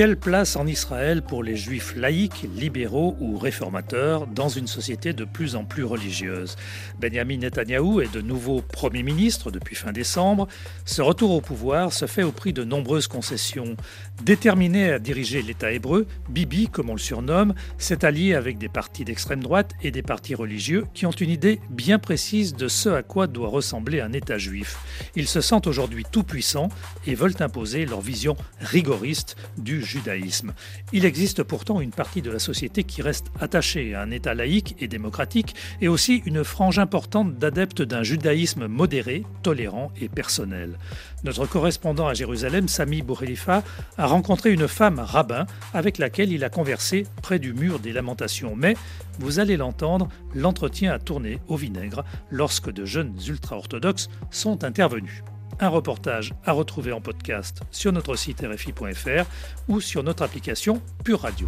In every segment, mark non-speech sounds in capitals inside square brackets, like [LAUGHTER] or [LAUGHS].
Quelle place en Israël pour les juifs laïcs, libéraux ou réformateurs dans une société de plus en plus religieuse? Benjamin Netanyahou est de nouveau Premier ministre depuis fin décembre. Ce retour au pouvoir se fait au prix de nombreuses concessions. Déterminé à diriger l'État hébreu, Bibi, comme on le surnomme, s'est allié avec des partis d'extrême droite et des partis religieux qui ont une idée bien précise de ce à quoi doit ressembler un État juif. Ils se sentent aujourd'hui tout puissants et veulent imposer leur vision rigoriste du Il existe pourtant une partie de la société qui reste attachée à un État laïque et démocratique, et aussi une frange importante d'adeptes d'un judaïsme modéré, tolérant et personnel. Notre correspondant à Jérusalem, Sami Boukhelifa, a rencontré une femme rabbin avec laquelle il a conversé près du mur des lamentations. Mais, vous allez l'entendre, l'entretien a tourné au vinaigre lorsque de jeunes ultra-orthodoxes sont intervenus. Un reportage à retrouver en podcast sur notre site rfi.fr ou sur notre application Pure Radio.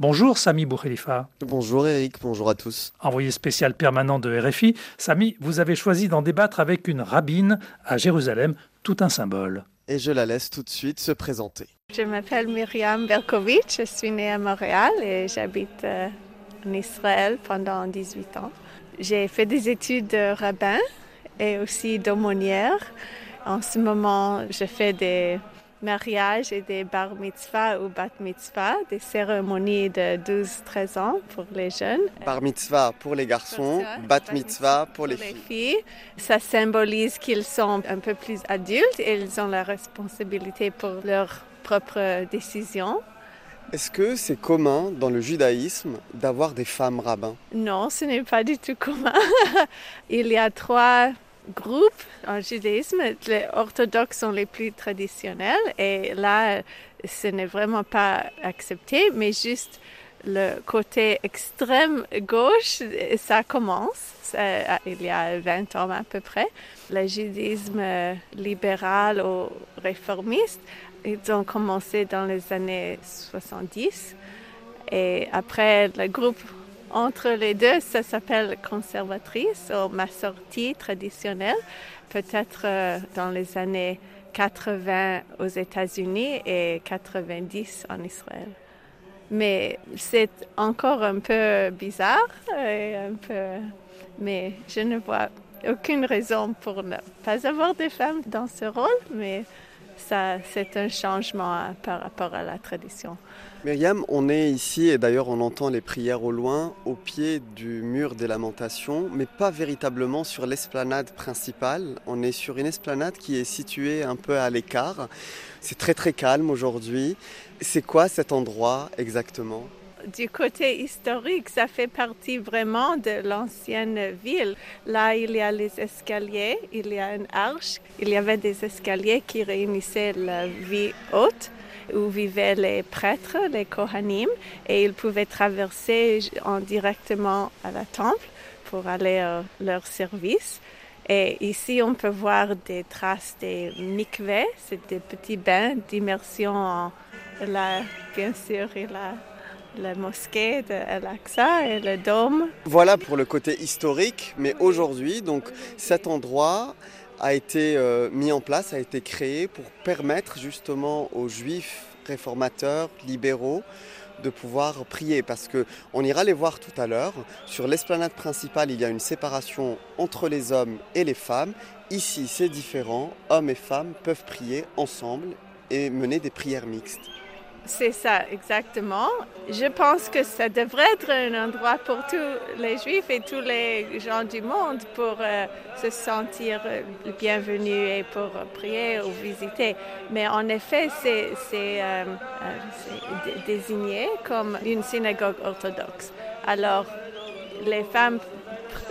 Bonjour Sami Boukhelifa. Bonjour Eric, bonjour à tous. Envoyé spécial permanent de RFI, Sami, vous avez choisi d'en débattre avec une rabbine à Jérusalem, tout un symbole. Et je la laisse tout de suite se présenter. Je m'appelle Myriam Berkovitch, je suis née à Montréal et j'habite euh, en Israël pendant 18 ans. J'ai fait des études de rabbin et aussi d'aumônière. En ce moment, je fais des mariage et des bar mitzvah ou bat mitzvah, des cérémonies de 12-13 ans pour les jeunes. Bar mitzvah pour les garçons, bat mitzvah pour les, filles. Ça symbolise qu'ils sont un peu plus adultes et ils ont la responsabilité pour leurs propres décisions. Est-ce que c'est commun dans le judaïsme d'avoir des femmes rabbins? Non, ce n'est pas du tout commun. [LAUGHS] Il y a trois groupes en judaïsme, les orthodoxes sont les plus traditionnels et là, ce n'est vraiment pas accepté, mais juste le côté extrême gauche, ça commence. il y a 20 ans à peu près. Le judaïsme libéral ou réformiste, ils ont commencé dans les années 70. Et après, le groupe entre les deux, ça s'appelle conservatrice ou ma sortie traditionnelle, peut-être euh, dans les années 80 aux États-Unis et 90 en Israël. Mais c'est encore un peu bizarre, un peu, mais je ne vois aucune raison pour ne pas avoir des femmes dans ce rôle, mais ça, c'est un changement par rapport à la tradition. Myriam, on est ici, et d'ailleurs on entend les prières au loin, au pied du mur des lamentations, mais pas véritablement sur l'esplanade principale. On est sur une esplanade qui est située un peu à l'écart. C'est très très calme aujourd'hui. C'est quoi cet endroit exactement? Du côté historique, ça fait partie vraiment de l'ancienne ville. Là, il y a les escaliers, il y a une arche, il y avait des escaliers qui réunissaient la vie haute où vivaient les prêtres, les Kohanim, et ils pouvaient traverser en directement à la temple pour aller à leur service. Et ici, on peut voir des traces des mikveh, c'est des petits bains d'immersion. Là, bien sûr, il a la mosquée de Al-Aqsa et le dôme. Voilà pour le côté historique, mais aujourd'hui, donc cet endroit a été euh, mis en place, a été créé pour permettre justement aux juifs réformateurs, libéraux, de pouvoir prier parce que on ira les voir tout à l'heure. Sur l'esplanade principale, il y a une séparation entre les hommes et les femmes. Ici, c'est différent. Hommes et femmes peuvent prier ensemble et mener des prières mixtes. C'est ça, exactement. Je pense que ça devrait être un endroit pour tous les juifs et tous les gens du monde pour euh, se sentir bienvenus et pour prier ou visiter. Mais en effet, c'est euh, euh, désigné comme une synagogue orthodoxe. Alors, les femmes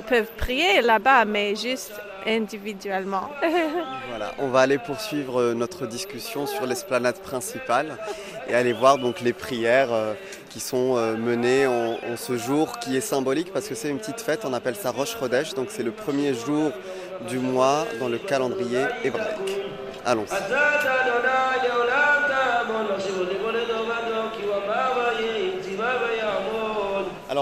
peuvent prier là-bas, mais juste individuellement. [LAUGHS] voilà, on va aller poursuivre notre discussion sur l'esplanade principale et aller voir donc les prières euh, qui sont euh, menées en, ce jour qui est symbolique parce que c'est une petite fête, on appelle ça Roche Rodèche, donc c'est le premier jour du mois dans le calendrier hébraïque. Allons.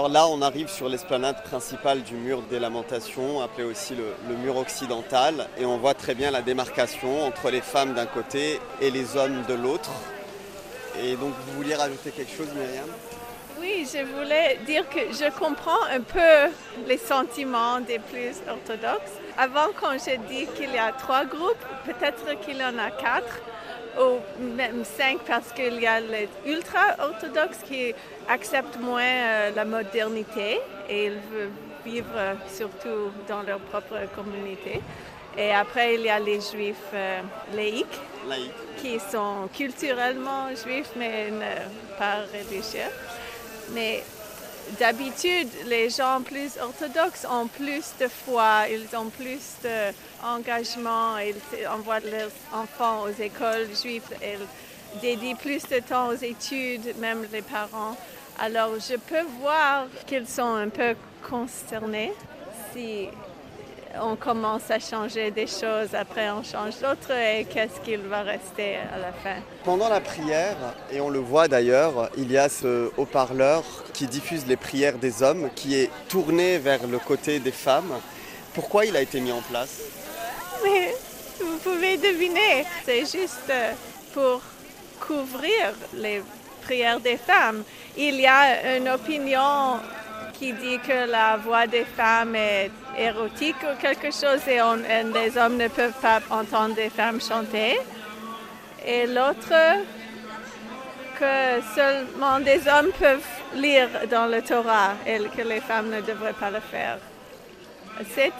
Alors là, on arrive sur l'esplanade principale du mur des lamentations, appelé aussi le, mur occidental, et on voit très bien la démarcation entre les femmes d'un côté et les hommes de l'autre. Et donc, vous vouliez rajouter quelque chose, Myriam? Oui, je voulais dire que je comprends un peu les sentiments des plus orthodoxes. Avant, quand j'ai dit qu'il y a trois groupes, peut-être qu'il y en a quatre ou même cinq parce qu'il y a les ultra-orthodoxes qui acceptent moins euh, la modernité et ils veulent vivre surtout dans leur propre communauté. Et après, il y a les juifs euh, laïcs, qui sont culturellement juifs mais ne pas religieux. Mais d'habitude, les gens plus orthodoxes ont plus de foi, ils ont plus d'engagement, ils envoient leurs enfants aux écoles juives, ils dédient plus de temps aux études, même les parents. Alors je peux voir qu'ils sont un peu concernés si on commence à changer des choses, après on change d'autres et qu'est-ce qu'il va rester à la fin? Pendant la prière, et on le voit d'ailleurs, il y a ce haut-parleur qui diffuse les prières des hommes, qui est tourné vers le côté des femmes. Pourquoi il a été mis en place? Mais vous pouvez deviner, c'est juste pour couvrir les prières des femmes. Il y a une opinion qui dit que la voix des femmes est érotique ou quelque chose et, on, les hommes ne peuvent pas entendre des femmes chanter. Et l'autre, que seulement des hommes peuvent lire dans le Torah et que les femmes ne devraient pas le faire. C'est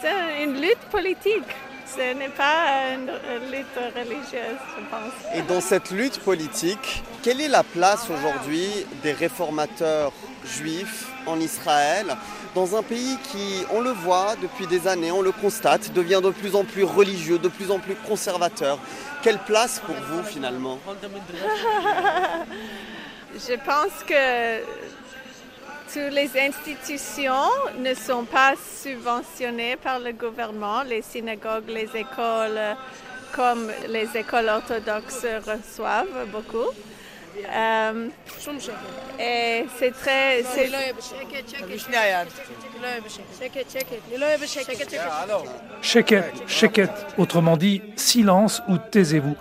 une lutte politique. Ce n'est pas une lutte religieuse, je pense. Et dans cette lutte politique, quelle est la place aujourd'hui des réformateurs juifs en Israël, dans un pays qui, on le voit depuis des années, on le constate, devient de plus en plus religieux, de plus en plus conservateur. Quelle place pour vous finalement? [LAUGHS] Je pense que toutes les institutions ne sont pas subventionnées par le gouvernement, les synagogues, les écoles, comme les écoles orthodoxes reçoivent beaucoup. Et c'est très. Sheket, sheket, autrement dit, silence ou taisez-vous.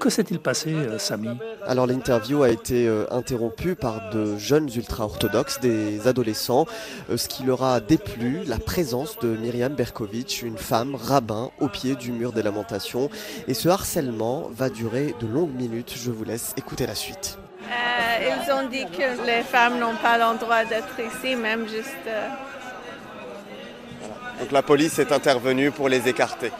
Que s'est-il passé, Samy Alors l'interview a été euh, interrompue par de jeunes ultra-orthodoxes, des adolescents, euh, ce qui leur a déplu, la présence de Myriam Berkovitch, une femme rabbin au pied du mur des lamentations. Et ce harcèlement va durer de longues minutes. Je vous laisse écouter la suite. Euh, ils ont dit que les femmes n'ont pas le droit d'être ici, même juste... Euh... Donc la police est intervenue pour les écarter.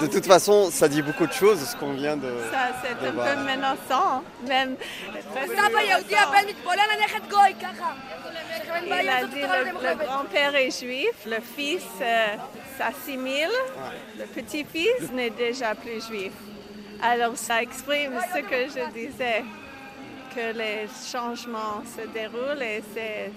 De toute façon, ça dit beaucoup de choses, ce qu'on vient de. Ça, c'est un peu menaçant, même. Il a dit le, le grand-père est juif, le fils euh, s'assimile, ouais. le petit-fils n'est déjà plus juif. Alors ça exprime ce que je disais, que les changements se déroulent et c'est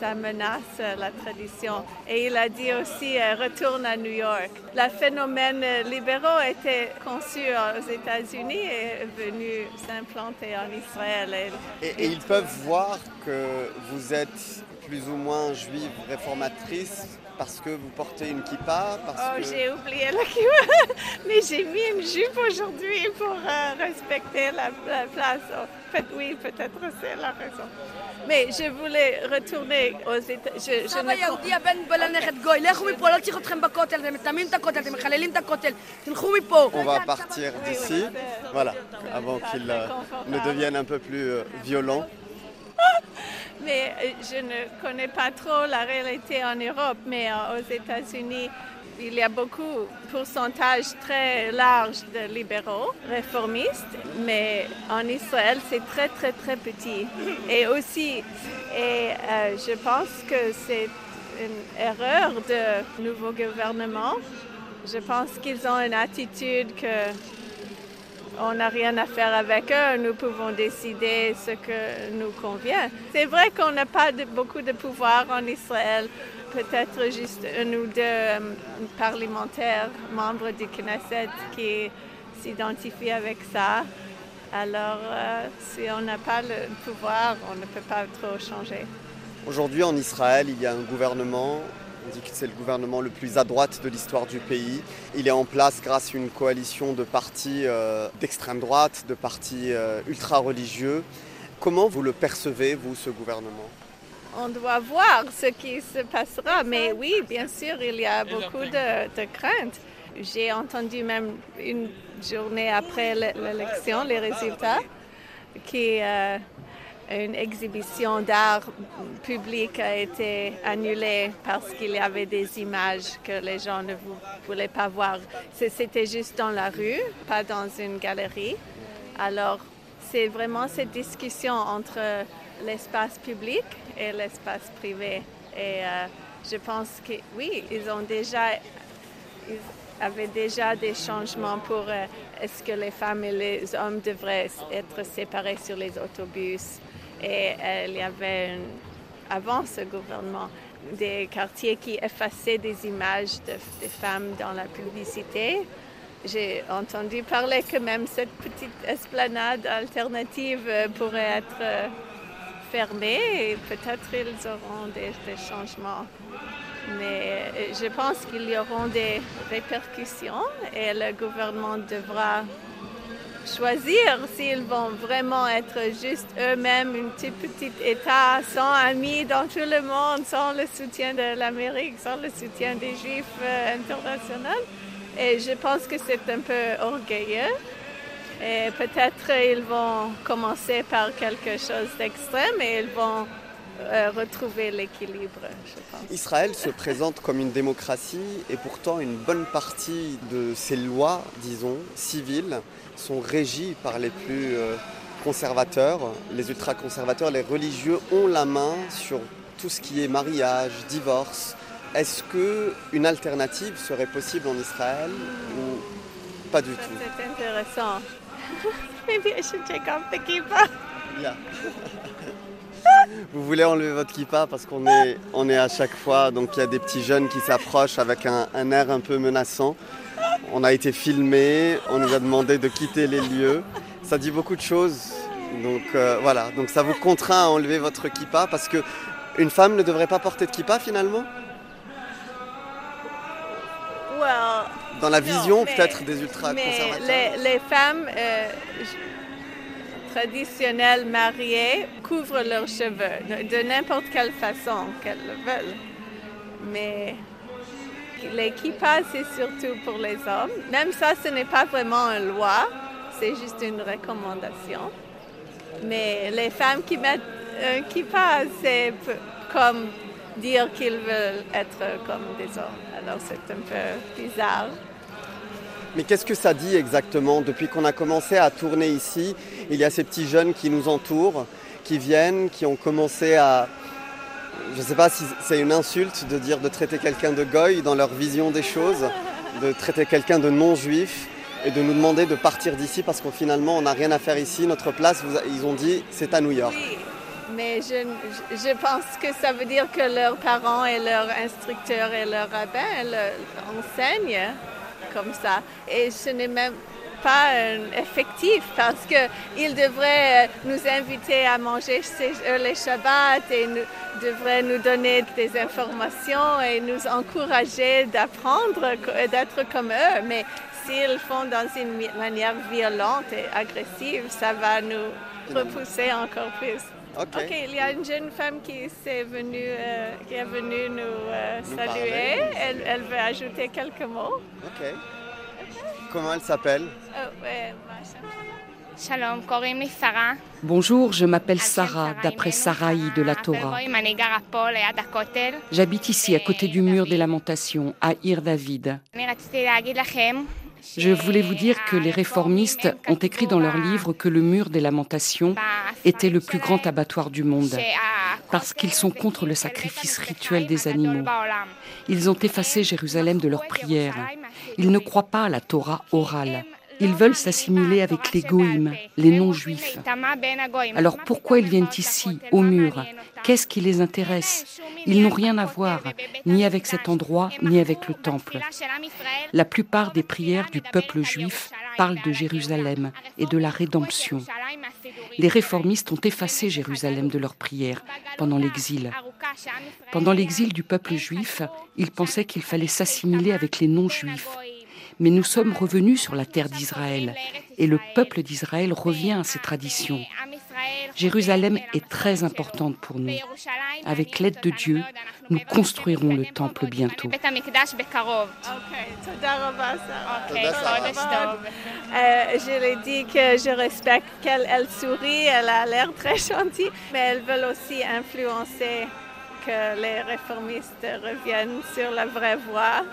ça menace la tradition. Et il a dit aussi euh, retourne à New York. Le phénomène libéraux était conçu aux États-Unis et est venu s'implanter en Israël. Et, ils peuvent voir que vous êtes plus ou moins juive réformatrice parce que vous portez une kippa parce Oh, que... j'ai oublié la kippa, [LAUGHS] mais j'ai mis une jupe aujourd'hui pour euh, respecter la, la place. Oh, peut oui, peut-être c'est la raison. Mais je voulais retourner aux États. Je, je סבא יהודי הבן בלנכד גוי, לכו מפה, לא צריך אתכם בכותל, אתם מטמאים את הכותל, אתם מחללים את הכותל, תלכו מפה. On va partir d'ici, voilà, avant qu'il euh, ne devienne un peu plus euh, violent. mais je ne connais pas trop la réalité en Europe, mais aux États-Unis, il y a beaucoup, pourcentage très large de libéraux, réformistes, mais en Israël, c'est très, très, très petit. Et aussi, et euh, je pense que c'est une erreur de nouveau gouvernement. Je pense qu'ils ont une attitude que on n'a rien à faire avec eux, nous pouvons décider ce que nous convient. C'est vrai qu'on n'a pas beaucoup de pouvoir en Israël, peut-être juste un ou deux euh, parlementaires, membres du Knesset qui s'identifient avec ça. Alors, euh, si on n'a pas le pouvoir, on ne peut pas trop changer. Aujourd'hui, en Israël, il y a un gouvernement on dit que c'est le gouvernement le plus à droite de l'histoire du pays. Il est en place grâce à une coalition de partis euh, d'extrême droite, de partis ultra-religieux. Comment vous le percevez, vous, ce gouvernement? On doit voir ce qui se passera, mais oui, bien sûr, il y a beaucoup de, craintes. J'ai entendu même une journée après l'élection, les résultats, qui... Euh, une exhibition d'art public a été annulée parce qu'il y avait des images que les gens ne voulaient pas voir. C'était juste dans la rue, pas dans une galerie. Alors, c'est vraiment cette discussion entre l'espace public et l'espace privé. Et euh, je pense que oui, ils ont déjà, avaient déjà des changements pour euh, est-ce que les femmes et les hommes devraient être séparés sur les autobus et euh, il y avait, avant ce gouvernement, des quartiers qui effaçaient des images de, femmes dans la publicité. J'ai entendu parler que même cette petite esplanade alternative pourrait être euh, et peut-être ils auront des, changements. Mais je pense qu'il y aura des répercussions et le gouvernement devra choisir s'ils vont vraiment être juste eux-mêmes, un petit petit État sans amis dans tout le monde, sans le soutien de l'Amérique, sans le soutien des Juifs euh, internationaux. Et je pense que c'est un peu orgueilleux. Et peut-être ils vont commencer par quelque chose d'extrême et ils vont euh, retrouver l'équilibre, je pense. Israël se présente comme une démocratie et pourtant une bonne partie de ses lois, disons, civiles, sont régies par les plus euh, conservateurs. Les ultra-conservateurs, les religieux ont la main sur tout ce qui est mariage, divorce. Est-ce qu'une alternative serait possible en Israël ou pas du tout? C'est intéressant. [LAUGHS] Maybe I should off the. Vous voulez enlever votre kippa parce qu'on est, on est à chaque fois, donc il y a des petits jeunes qui s'approchent avec un, air un peu menaçant. On a été filmé, on nous a demandé de quitter les lieux. Ça dit beaucoup de choses. Donc euh, voilà, donc ça vous contraint à enlever votre kippa parce que une femme ne devrait pas porter de kippa finalement? Dans la vision peut-être des ultra-conservateurs les, les, femmes, euh, traditionnelles mariées couvrent leurs cheveux de n'importe quelle façon qu'elles le veulent. Mais les kippas, c'est surtout pour les hommes. Même ça, ce n'est pas vraiment une loi, c'est juste une recommandation. Mais les femmes qui mettent un kippa, c'est comme dire qu'ils veulent être comme des hommes. Alors c'est un peu bizarre. Mais qu'est-ce que ça dit exactement Depuis qu'on a commencé à tourner ici, il y a ces petits jeunes qui nous entourent, qui viennent, qui ont commencé à... Je ne sais pas si c'est une insulte de dire de traiter quelqu'un de goy dans leur vision des choses, de traiter quelqu'un de non-juif et de nous demander de partir d'ici parce qu'au finalement on n'a rien à faire ici, notre place, ils ont dit c'est à New York. Mais je, je, pense que ça veut dire que leurs parents et leurs instructeurs et leurs rabbins enseignent comme ça. Et ce n'est même pas effectif parce qu'ils devraient euh, nous inviter à manger les Shabbats et nous, devraient nous donner des informations et nous encourager d'apprendre et d'être comme eux. Mais s'ils font dans une manière violente et agressive, ça va nous repousser encore plus. Ok, il y a une jeune femme qui, est venue, euh, qui est venue nous, euh, saluer. Elle, elle, veut ajouter quelques mots. Ok. Comment elle s'appelle? Bonjour, je m'appelle Sarah, d'après Sarai de la Torah. J'habite ici, à côté du mur des lamentations, à Ir David. Je voulais vous dire que les réformistes ont écrit dans leur livre que le mur des lamentations était le plus grand abattoir du monde, parce qu'ils sont contre le sacrifice rituel des animaux. Ils ont effacé Jérusalem de leurs prières. Ils ne croient pas à la Torah orale. Ils veulent s'assimiler avec les goïms, les non-juifs. Alors pourquoi ils viennent ici, au mur? Qu'est-ce qui les intéresse? Ils n'ont rien à voir, ni avec cet endroit, ni avec le temple. La plupart des prières du peuple juif parlent de Jérusalem et de la rédemption. Les réformistes ont effacé Jérusalem de leurs prières pendant l'exil. Pendant l'exil du peuple juif, ils pensaient qu'il fallait s'assimiler avec les non-juifs mais nous sommes revenus sur la terre d'Israël et le peuple d'Israël revient à ses traditions. Jérusalem est très importante pour nous. Avec l'aide de Dieu, nous construirons le temple bientôt. Euh, je lui dis que je respecte qu'elle elle sourit, elle a l'air très gentille, mais elle veut aussi influencer que les réformistes reviennent sur la vraie voie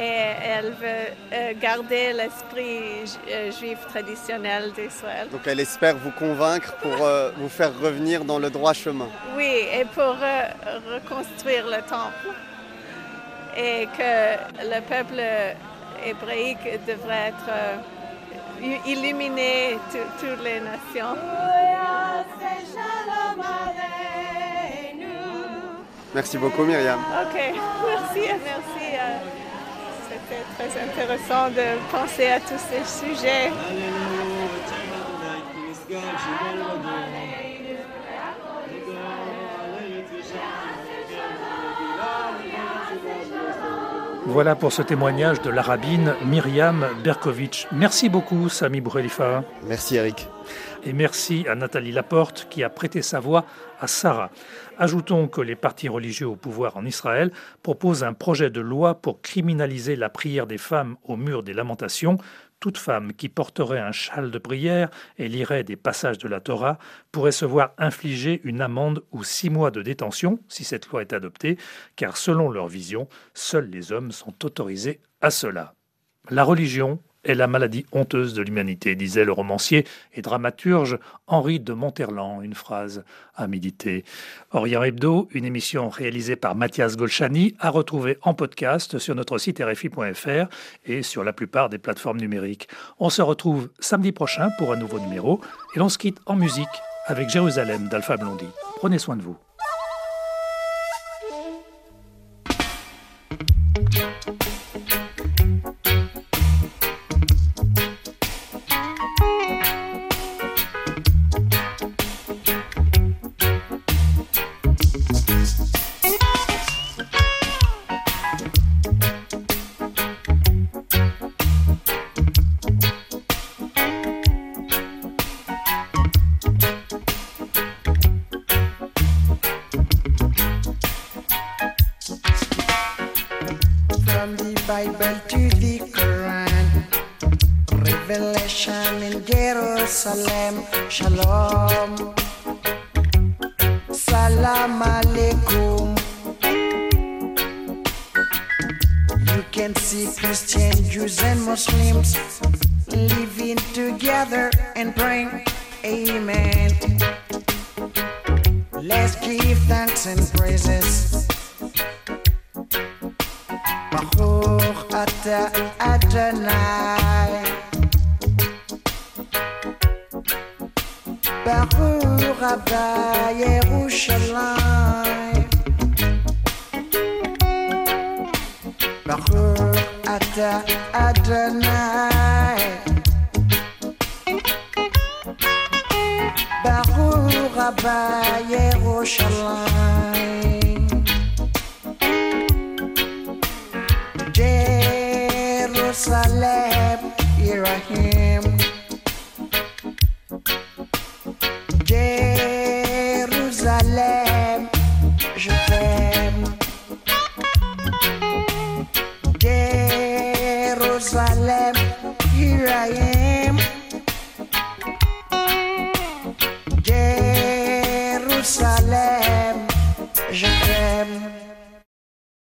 et elle veut euh, garder l'esprit euh, juif traditionnel d'Israël. Donc elle espère vous convaincre pour euh, vous faire revenir dans le droit chemin. Oui, et pour reconstruire le temple. Et que le peuple hébraïque devrait être illuminé, toutes les nations. Merci beaucoup Myriam. Ok, [LAUGHS] merci, merci. C'était très intéressant de penser à tous ces sujets. Voilà pour ce témoignage de l'arabine Myriam Berkovitch. Merci beaucoup, Sami Boukhalifa. Merci, Eric. Et merci à Nathalie Laporte qui a prêté sa voix à Sarah. Ajoutons que les partis religieux au pouvoir en Israël proposent un projet de loi pour criminaliser la prière des femmes au mur des lamentations. Toute femme qui porterait un châle de prière et lirait des passages de la Torah pourrait se voir infliger une amende ou six mois de détention si cette loi est adoptée, car selon leur vision, seuls les hommes sont autorisés à cela. La religion est la maladie honteuse de l'humanité, disait le romancier et dramaturge Henri de Monterland, une phrase à méditer. Orient Hebdo, une émission réalisée par Mathias Golchani, à retrouver en podcast sur notre site rfi.fr et sur la plupart des plateformes numériques. On se retrouve samedi prochain pour un nouveau numéro et l'on se quitte en musique avec Jérusalem d'Alpha Blondie. Prenez soin de vous. Jerusalem, Shalom. Salam Alaikum. You can see Christians, Jews, and Muslims living together and praying. Amen. Let's give thanks and praises. Baruch Adonai. Baruch Rabbah Yerushalayim Baruch Adonai. Baruch Rabbah Yerushalayim